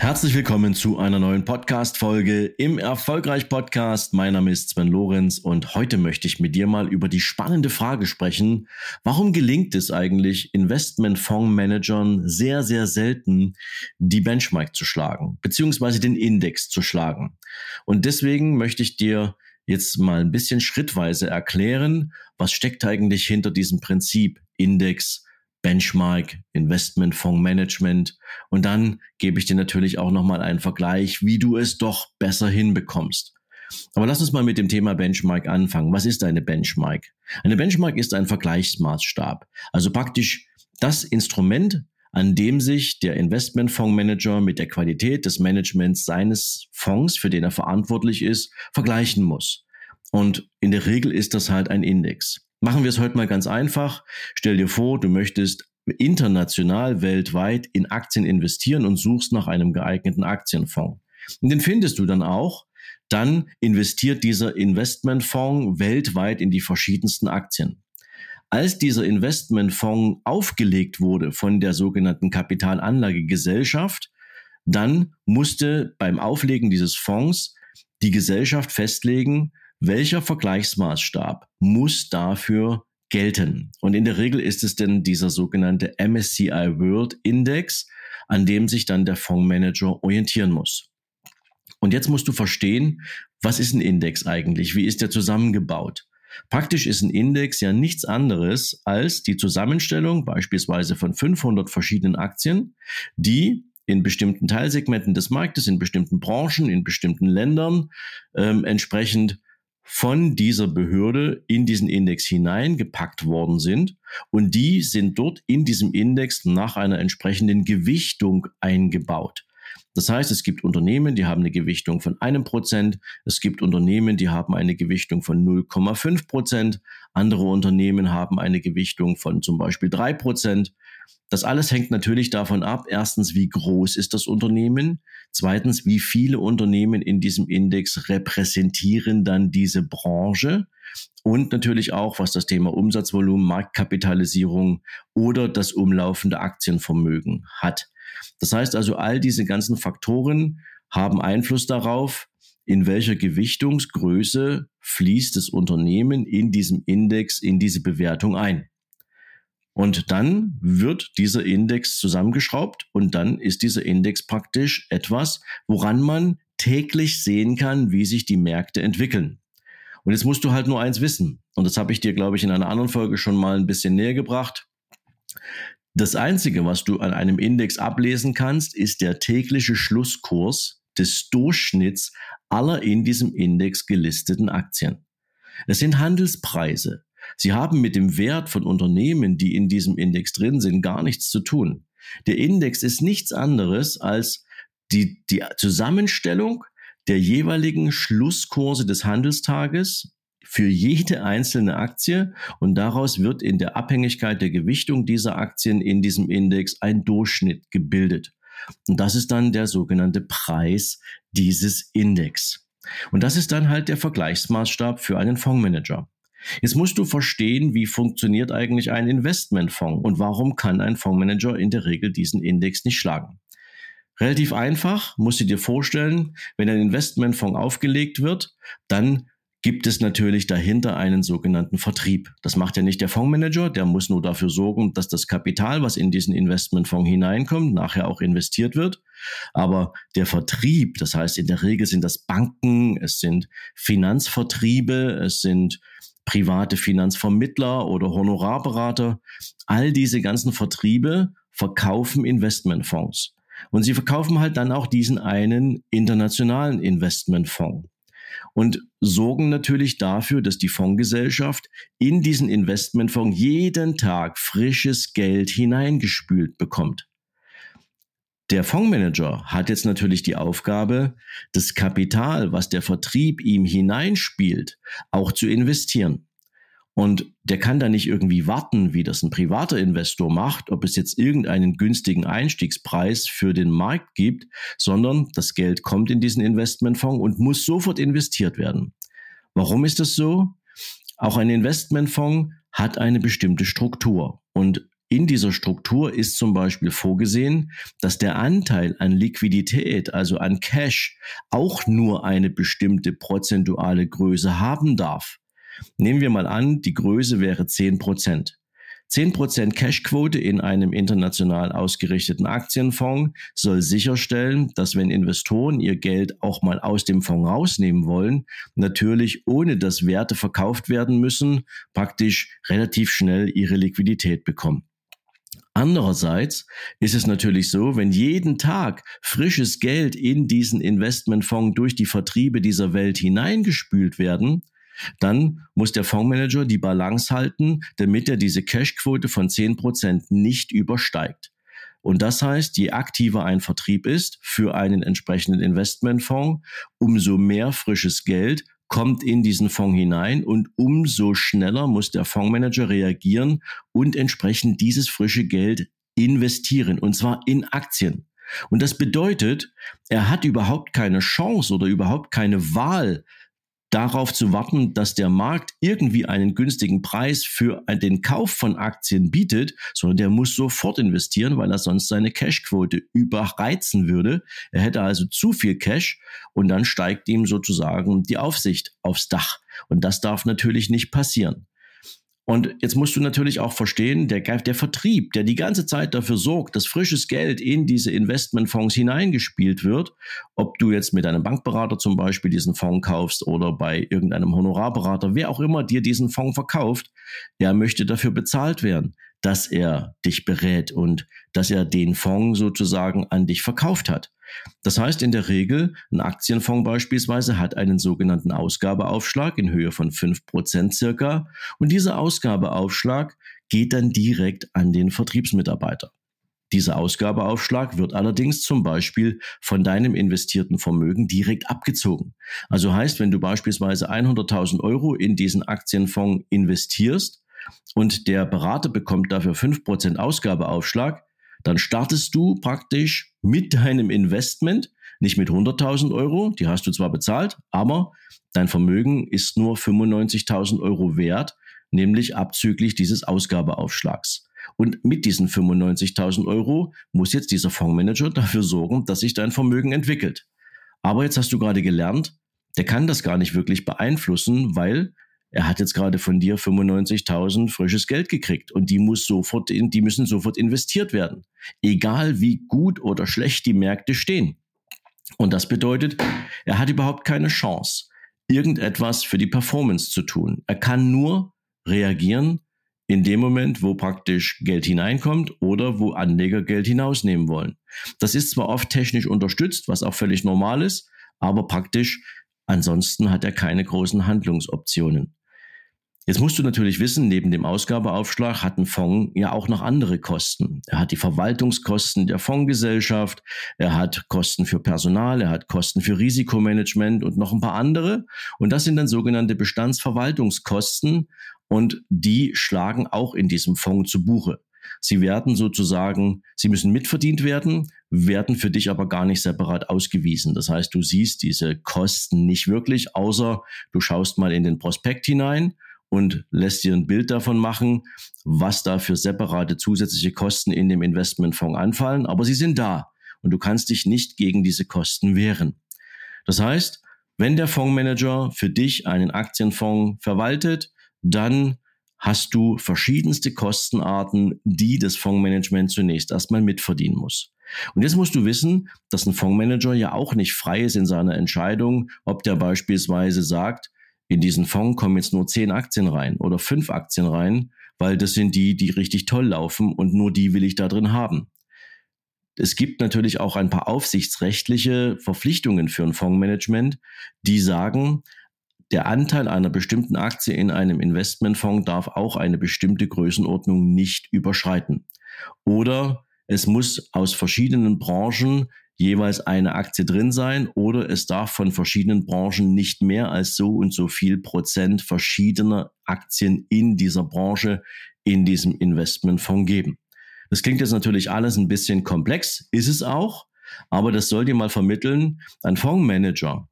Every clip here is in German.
Herzlich willkommen zu einer neuen Podcast-Folge im Erfolgreich Podcast. Mein Name ist Sven Lorenz und heute möchte ich mit dir mal über die spannende Frage sprechen. Warum gelingt es eigentlich Investmentfondsmanagern sehr, sehr selten, die Benchmark zu schlagen, beziehungsweise den Index zu schlagen? Und deswegen möchte ich dir jetzt mal ein bisschen schrittweise erklären, was steckt eigentlich hinter diesem Prinzip Index, Benchmark, Investmentfondsmanagement und dann gebe ich dir natürlich auch nochmal einen Vergleich, wie du es doch besser hinbekommst. Aber lass uns mal mit dem Thema Benchmark anfangen. Was ist eine Benchmark? Eine Benchmark ist ein Vergleichsmaßstab, also praktisch das Instrument, an dem sich der Investmentfondsmanager mit der Qualität des Managements seines Fonds, für den er verantwortlich ist, vergleichen muss. Und in der Regel ist das halt ein Index. Machen wir es heute mal ganz einfach. Stell dir vor, du möchtest international, weltweit in Aktien investieren und suchst nach einem geeigneten Aktienfonds. Und den findest du dann auch. Dann investiert dieser Investmentfonds weltweit in die verschiedensten Aktien. Als dieser Investmentfonds aufgelegt wurde von der sogenannten Kapitalanlagegesellschaft, dann musste beim Auflegen dieses Fonds die Gesellschaft festlegen, welcher Vergleichsmaßstab muss dafür gelten? Und in der Regel ist es denn dieser sogenannte MSCI World Index, an dem sich dann der Fondsmanager orientieren muss. Und jetzt musst du verstehen, was ist ein Index eigentlich? Wie ist der zusammengebaut? Praktisch ist ein Index ja nichts anderes als die Zusammenstellung beispielsweise von 500 verschiedenen Aktien, die in bestimmten Teilsegmenten des Marktes, in bestimmten Branchen, in bestimmten Ländern ähm, entsprechend von dieser Behörde in diesen Index hineingepackt worden sind und die sind dort in diesem Index nach einer entsprechenden Gewichtung eingebaut. Das heißt, es gibt Unternehmen, die haben eine Gewichtung von einem Prozent. Es gibt Unternehmen, die haben eine Gewichtung von 0,5 Prozent. Andere Unternehmen haben eine Gewichtung von zum Beispiel drei Prozent. Das alles hängt natürlich davon ab, erstens, wie groß ist das Unternehmen? Zweitens, wie viele Unternehmen in diesem Index repräsentieren dann diese Branche? Und natürlich auch, was das Thema Umsatzvolumen, Marktkapitalisierung oder das umlaufende Aktienvermögen hat. Das heißt also, all diese ganzen Faktoren haben Einfluss darauf, in welcher Gewichtungsgröße fließt das Unternehmen in diesem Index, in diese Bewertung ein. Und dann wird dieser Index zusammengeschraubt und dann ist dieser Index praktisch etwas, woran man täglich sehen kann, wie sich die Märkte entwickeln. Und jetzt musst du halt nur eins wissen. Und das habe ich dir, glaube ich, in einer anderen Folge schon mal ein bisschen näher gebracht. Das Einzige, was du an einem Index ablesen kannst, ist der tägliche Schlusskurs des Durchschnitts aller in diesem Index gelisteten Aktien. Es sind Handelspreise. Sie haben mit dem Wert von Unternehmen, die in diesem Index drin sind, gar nichts zu tun. Der Index ist nichts anderes als die, die Zusammenstellung der jeweiligen Schlusskurse des Handelstages für jede einzelne Aktie und daraus wird in der Abhängigkeit der Gewichtung dieser Aktien in diesem Index ein Durchschnitt gebildet. Und das ist dann der sogenannte Preis dieses Index. Und das ist dann halt der Vergleichsmaßstab für einen Fondsmanager. Jetzt musst du verstehen, wie funktioniert eigentlich ein Investmentfonds und warum kann ein Fondsmanager in der Regel diesen Index nicht schlagen. Relativ einfach, musst du dir vorstellen, wenn ein Investmentfonds aufgelegt wird, dann gibt es natürlich dahinter einen sogenannten Vertrieb. Das macht ja nicht der Fondsmanager, der muss nur dafür sorgen, dass das Kapital, was in diesen Investmentfonds hineinkommt, nachher auch investiert wird. Aber der Vertrieb, das heißt in der Regel sind das Banken, es sind Finanzvertriebe, es sind private Finanzvermittler oder Honorarberater, all diese ganzen Vertriebe verkaufen Investmentfonds. Und sie verkaufen halt dann auch diesen einen internationalen Investmentfonds und sorgen natürlich dafür, dass die Fondsgesellschaft in diesen Investmentfonds jeden Tag frisches Geld hineingespült bekommt. Der Fondsmanager hat jetzt natürlich die Aufgabe, das Kapital, was der Vertrieb ihm hineinspielt, auch zu investieren. Und der kann da nicht irgendwie warten, wie das ein privater Investor macht, ob es jetzt irgendeinen günstigen Einstiegspreis für den Markt gibt, sondern das Geld kommt in diesen Investmentfonds und muss sofort investiert werden. Warum ist das so? Auch ein Investmentfonds hat eine bestimmte Struktur und in dieser Struktur ist zum Beispiel vorgesehen, dass der Anteil an Liquidität, also an Cash, auch nur eine bestimmte prozentuale Größe haben darf. Nehmen wir mal an, die Größe wäre 10 Prozent. 10% Cashquote in einem international ausgerichteten Aktienfonds soll sicherstellen, dass wenn Investoren ihr Geld auch mal aus dem Fonds rausnehmen wollen, natürlich ohne dass Werte verkauft werden müssen, praktisch relativ schnell ihre Liquidität bekommen. Andererseits ist es natürlich so, wenn jeden Tag frisches Geld in diesen Investmentfonds durch die Vertriebe dieser Welt hineingespült werden, dann muss der Fondsmanager die Balance halten, damit er diese Cashquote von 10% nicht übersteigt. Und das heißt, je aktiver ein Vertrieb ist für einen entsprechenden Investmentfonds, umso mehr frisches Geld kommt in diesen Fonds hinein und umso schneller muss der Fondsmanager reagieren und entsprechend dieses frische Geld investieren, und zwar in Aktien. Und das bedeutet, er hat überhaupt keine Chance oder überhaupt keine Wahl, darauf zu warten, dass der Markt irgendwie einen günstigen Preis für den Kauf von Aktien bietet, sondern der muss sofort investieren, weil er sonst seine Cashquote überreizen würde. Er hätte also zu viel Cash und dann steigt ihm sozusagen die Aufsicht aufs Dach. Und das darf natürlich nicht passieren. Und jetzt musst du natürlich auch verstehen, der, der Vertrieb, der die ganze Zeit dafür sorgt, dass frisches Geld in diese Investmentfonds hineingespielt wird, ob du jetzt mit einem Bankberater zum Beispiel diesen Fonds kaufst oder bei irgendeinem Honorarberater, wer auch immer dir diesen Fonds verkauft, der möchte dafür bezahlt werden, dass er dich berät und dass er den Fonds sozusagen an dich verkauft hat. Das heißt in der Regel, ein Aktienfonds beispielsweise hat einen sogenannten Ausgabeaufschlag in Höhe von fünf Prozent circa und dieser Ausgabeaufschlag geht dann direkt an den Vertriebsmitarbeiter. Dieser Ausgabeaufschlag wird allerdings zum Beispiel von deinem investierten Vermögen direkt abgezogen. Also heißt, wenn du beispielsweise 100.000 Euro in diesen Aktienfonds investierst und der Berater bekommt dafür 5% Ausgabeaufschlag, dann startest du praktisch mit deinem Investment, nicht mit 100.000 Euro, die hast du zwar bezahlt, aber dein Vermögen ist nur 95.000 Euro wert, nämlich abzüglich dieses Ausgabeaufschlags. Und mit diesen 95.000 Euro muss jetzt dieser Fondsmanager dafür sorgen, dass sich dein Vermögen entwickelt. Aber jetzt hast du gerade gelernt, der kann das gar nicht wirklich beeinflussen, weil er hat jetzt gerade von dir 95.000 frisches Geld gekriegt und die muss sofort in, die müssen sofort investiert werden. Egal wie gut oder schlecht die Märkte stehen. Und das bedeutet, er hat überhaupt keine Chance, irgendetwas für die Performance zu tun. Er kann nur reagieren in dem Moment, wo praktisch Geld hineinkommt oder wo Anleger Geld hinausnehmen wollen. Das ist zwar oft technisch unterstützt, was auch völlig normal ist, aber praktisch ansonsten hat er keine großen Handlungsoptionen. Jetzt musst du natürlich wissen, neben dem Ausgabeaufschlag hat ein Fonds ja auch noch andere Kosten. Er hat die Verwaltungskosten der Fondsgesellschaft, er hat Kosten für Personal, er hat Kosten für Risikomanagement und noch ein paar andere. Und das sind dann sogenannte Bestandsverwaltungskosten und die schlagen auch in diesem Fonds zu Buche. Sie werden sozusagen, sie müssen mitverdient werden, werden für dich aber gar nicht separat ausgewiesen. Das heißt, du siehst diese Kosten nicht wirklich, außer du schaust mal in den Prospekt hinein und lässt dir ein Bild davon machen, was da für separate zusätzliche Kosten in dem Investmentfonds anfallen. Aber sie sind da und du kannst dich nicht gegen diese Kosten wehren. Das heißt, wenn der Fondsmanager für dich einen Aktienfonds verwaltet, dann hast du verschiedenste Kostenarten, die das Fondsmanagement zunächst erstmal mitverdienen muss. Und jetzt musst du wissen, dass ein Fondsmanager ja auch nicht frei ist in seiner Entscheidung, ob der beispielsweise sagt, in diesen Fonds kommen jetzt nur zehn Aktien rein oder fünf Aktien rein, weil das sind die, die richtig toll laufen und nur die will ich da drin haben. Es gibt natürlich auch ein paar aufsichtsrechtliche Verpflichtungen für ein Fondsmanagement, die sagen, der Anteil einer bestimmten Aktie in einem Investmentfonds darf auch eine bestimmte Größenordnung nicht überschreiten. Oder es muss aus verschiedenen Branchen jeweils eine Aktie drin sein oder es darf von verschiedenen Branchen nicht mehr als so und so viel Prozent verschiedener Aktien in dieser Branche in diesem Investmentfonds geben. Das klingt jetzt natürlich alles ein bisschen komplex, ist es auch, aber das soll dir mal vermitteln, ein Fondsmanager,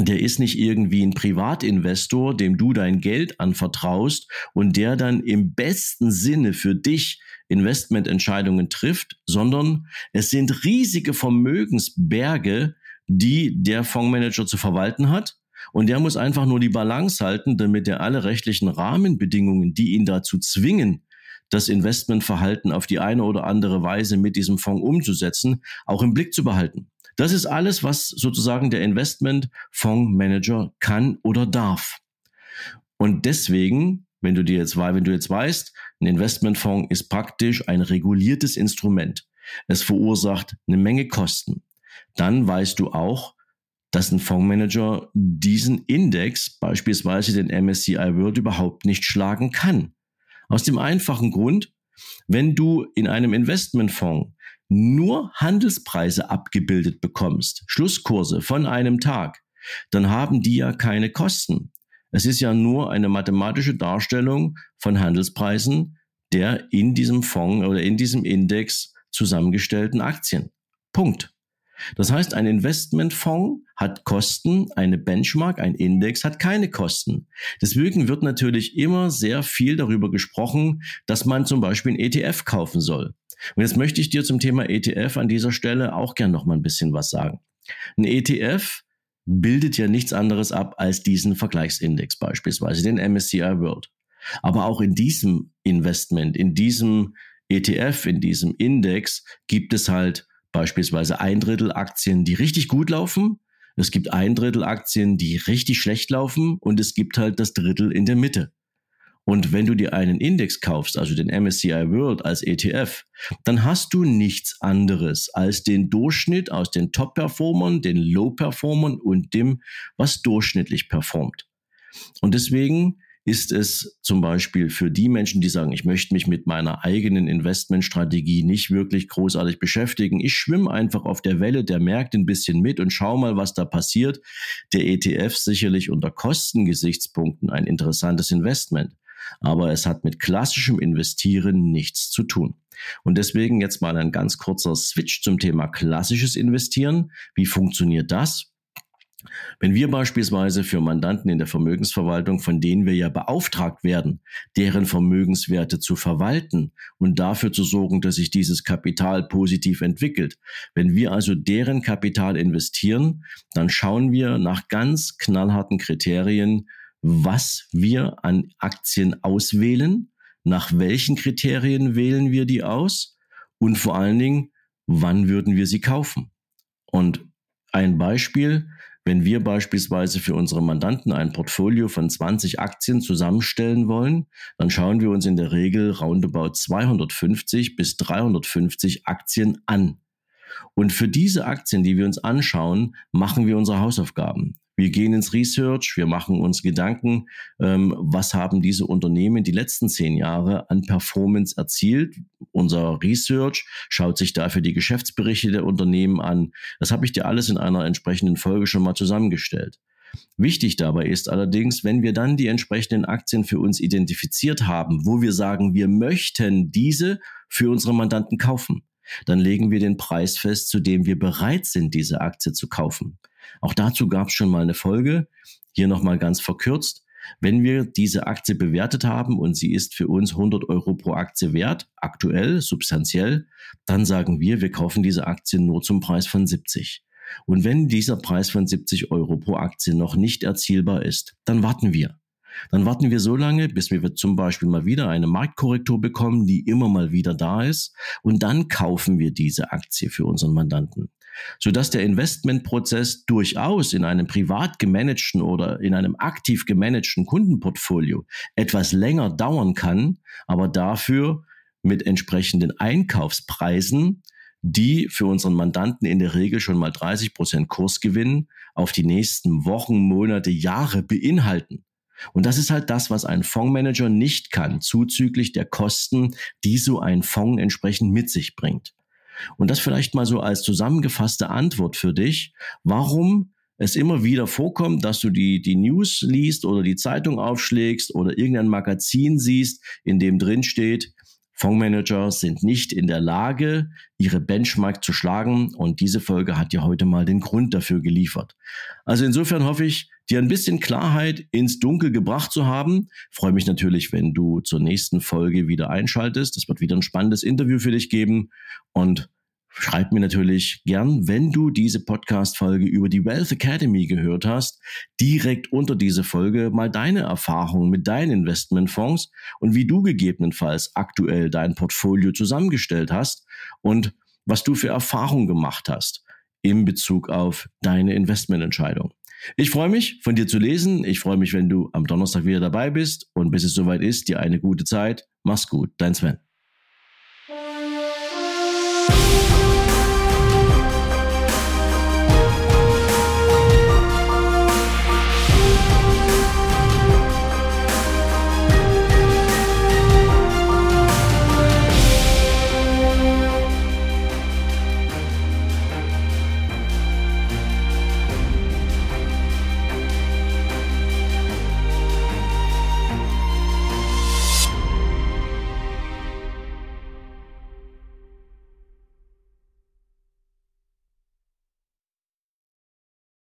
der ist nicht irgendwie ein Privatinvestor, dem du dein Geld anvertraust und der dann im besten Sinne für dich Investmententscheidungen trifft, sondern es sind riesige Vermögensberge, die der Fondsmanager zu verwalten hat. Und der muss einfach nur die Balance halten, damit er alle rechtlichen Rahmenbedingungen, die ihn dazu zwingen, das Investmentverhalten auf die eine oder andere Weise mit diesem Fonds umzusetzen, auch im Blick zu behalten. Das ist alles, was sozusagen der Investmentfondsmanager kann oder darf. Und deswegen, wenn du dir jetzt, wenn du jetzt weißt, ein Investmentfonds ist praktisch ein reguliertes Instrument. Es verursacht eine Menge Kosten. Dann weißt du auch, dass ein Fondsmanager diesen Index, beispielsweise den MSCI World, überhaupt nicht schlagen kann. Aus dem einfachen Grund, wenn du in einem Investmentfonds nur Handelspreise abgebildet bekommst, Schlusskurse von einem Tag, dann haben die ja keine Kosten. Es ist ja nur eine mathematische Darstellung von Handelspreisen der in diesem Fonds oder in diesem Index zusammengestellten Aktien. Punkt. Das heißt, ein Investmentfonds hat Kosten, eine Benchmark, ein Index hat keine Kosten. Deswegen wird natürlich immer sehr viel darüber gesprochen, dass man zum Beispiel ein ETF kaufen soll. Und jetzt möchte ich dir zum Thema ETF an dieser Stelle auch gern noch mal ein bisschen was sagen. Ein ETF bildet ja nichts anderes ab als diesen Vergleichsindex, beispielsweise den MSCI World. Aber auch in diesem Investment, in diesem ETF, in diesem Index gibt es halt beispielsweise ein Drittel Aktien, die richtig gut laufen. Es gibt ein Drittel Aktien, die richtig schlecht laufen und es gibt halt das Drittel in der Mitte. Und wenn du dir einen Index kaufst, also den MSCI World als ETF, dann hast du nichts anderes als den Durchschnitt aus den Top-Performern, den Low-Performern und dem, was durchschnittlich performt. Und deswegen ist es zum Beispiel für die Menschen, die sagen, ich möchte mich mit meiner eigenen Investmentstrategie nicht wirklich großartig beschäftigen. Ich schwimme einfach auf der Welle der Märkte ein bisschen mit und schau mal, was da passiert. Der ETF sicherlich unter Kostengesichtspunkten ein interessantes Investment aber es hat mit klassischem Investieren nichts zu tun. Und deswegen jetzt mal ein ganz kurzer Switch zum Thema klassisches Investieren. Wie funktioniert das? Wenn wir beispielsweise für Mandanten in der Vermögensverwaltung, von denen wir ja beauftragt werden, deren Vermögenswerte zu verwalten und dafür zu sorgen, dass sich dieses Kapital positiv entwickelt, wenn wir also deren Kapital investieren, dann schauen wir nach ganz knallharten Kriterien, was wir an Aktien auswählen, nach welchen Kriterien wählen wir die aus und vor allen Dingen, wann würden wir sie kaufen. Und ein Beispiel, wenn wir beispielsweise für unsere Mandanten ein Portfolio von 20 Aktien zusammenstellen wollen, dann schauen wir uns in der Regel roundabout 250 bis 350 Aktien an. Und für diese Aktien, die wir uns anschauen, machen wir unsere Hausaufgaben. Wir gehen ins Research, wir machen uns Gedanken, ähm, was haben diese Unternehmen die letzten zehn Jahre an Performance erzielt. Unser Research schaut sich dafür die Geschäftsberichte der Unternehmen an. Das habe ich dir alles in einer entsprechenden Folge schon mal zusammengestellt. Wichtig dabei ist allerdings, wenn wir dann die entsprechenden Aktien für uns identifiziert haben, wo wir sagen, wir möchten diese für unsere Mandanten kaufen, dann legen wir den Preis fest, zu dem wir bereit sind, diese Aktie zu kaufen. Auch dazu gab es schon mal eine Folge, hier nochmal ganz verkürzt. Wenn wir diese Aktie bewertet haben und sie ist für uns 100 Euro pro Aktie wert, aktuell, substanziell, dann sagen wir, wir kaufen diese Aktie nur zum Preis von 70. Und wenn dieser Preis von 70 Euro pro Aktie noch nicht erzielbar ist, dann warten wir. Dann warten wir so lange, bis wir zum Beispiel mal wieder eine Marktkorrektur bekommen, die immer mal wieder da ist. Und dann kaufen wir diese Aktie für unseren Mandanten. Sodass der Investmentprozess durchaus in einem privat gemanagten oder in einem aktiv gemanagten Kundenportfolio etwas länger dauern kann, aber dafür mit entsprechenden Einkaufspreisen, die für unseren Mandanten in der Regel schon mal 30 Prozent Kursgewinn auf die nächsten Wochen, Monate, Jahre beinhalten. Und das ist halt das, was ein Fondsmanager nicht kann, zuzüglich der Kosten, die so ein Fonds entsprechend mit sich bringt. Und das vielleicht mal so als zusammengefasste Antwort für dich, warum es immer wieder vorkommt, dass du die, die News liest oder die Zeitung aufschlägst oder irgendein Magazin siehst, in dem drin steht, Fondsmanager sind nicht in der Lage, ihre Benchmark zu schlagen und diese Folge hat dir heute mal den Grund dafür geliefert. Also insofern hoffe ich, dir ein bisschen Klarheit ins Dunkel gebracht zu haben. freue mich natürlich, wenn du zur nächsten Folge wieder einschaltest. Es wird wieder ein spannendes Interview für dich geben und Schreib mir natürlich gern, wenn du diese Podcast-Folge über die Wealth Academy gehört hast, direkt unter diese Folge mal deine Erfahrungen mit deinen Investmentfonds und wie du gegebenenfalls aktuell dein Portfolio zusammengestellt hast und was du für Erfahrungen gemacht hast in Bezug auf deine Investmententscheidung. Ich freue mich, von dir zu lesen. Ich freue mich, wenn du am Donnerstag wieder dabei bist. Und bis es soweit ist, dir eine gute Zeit. Mach's gut, dein Sven.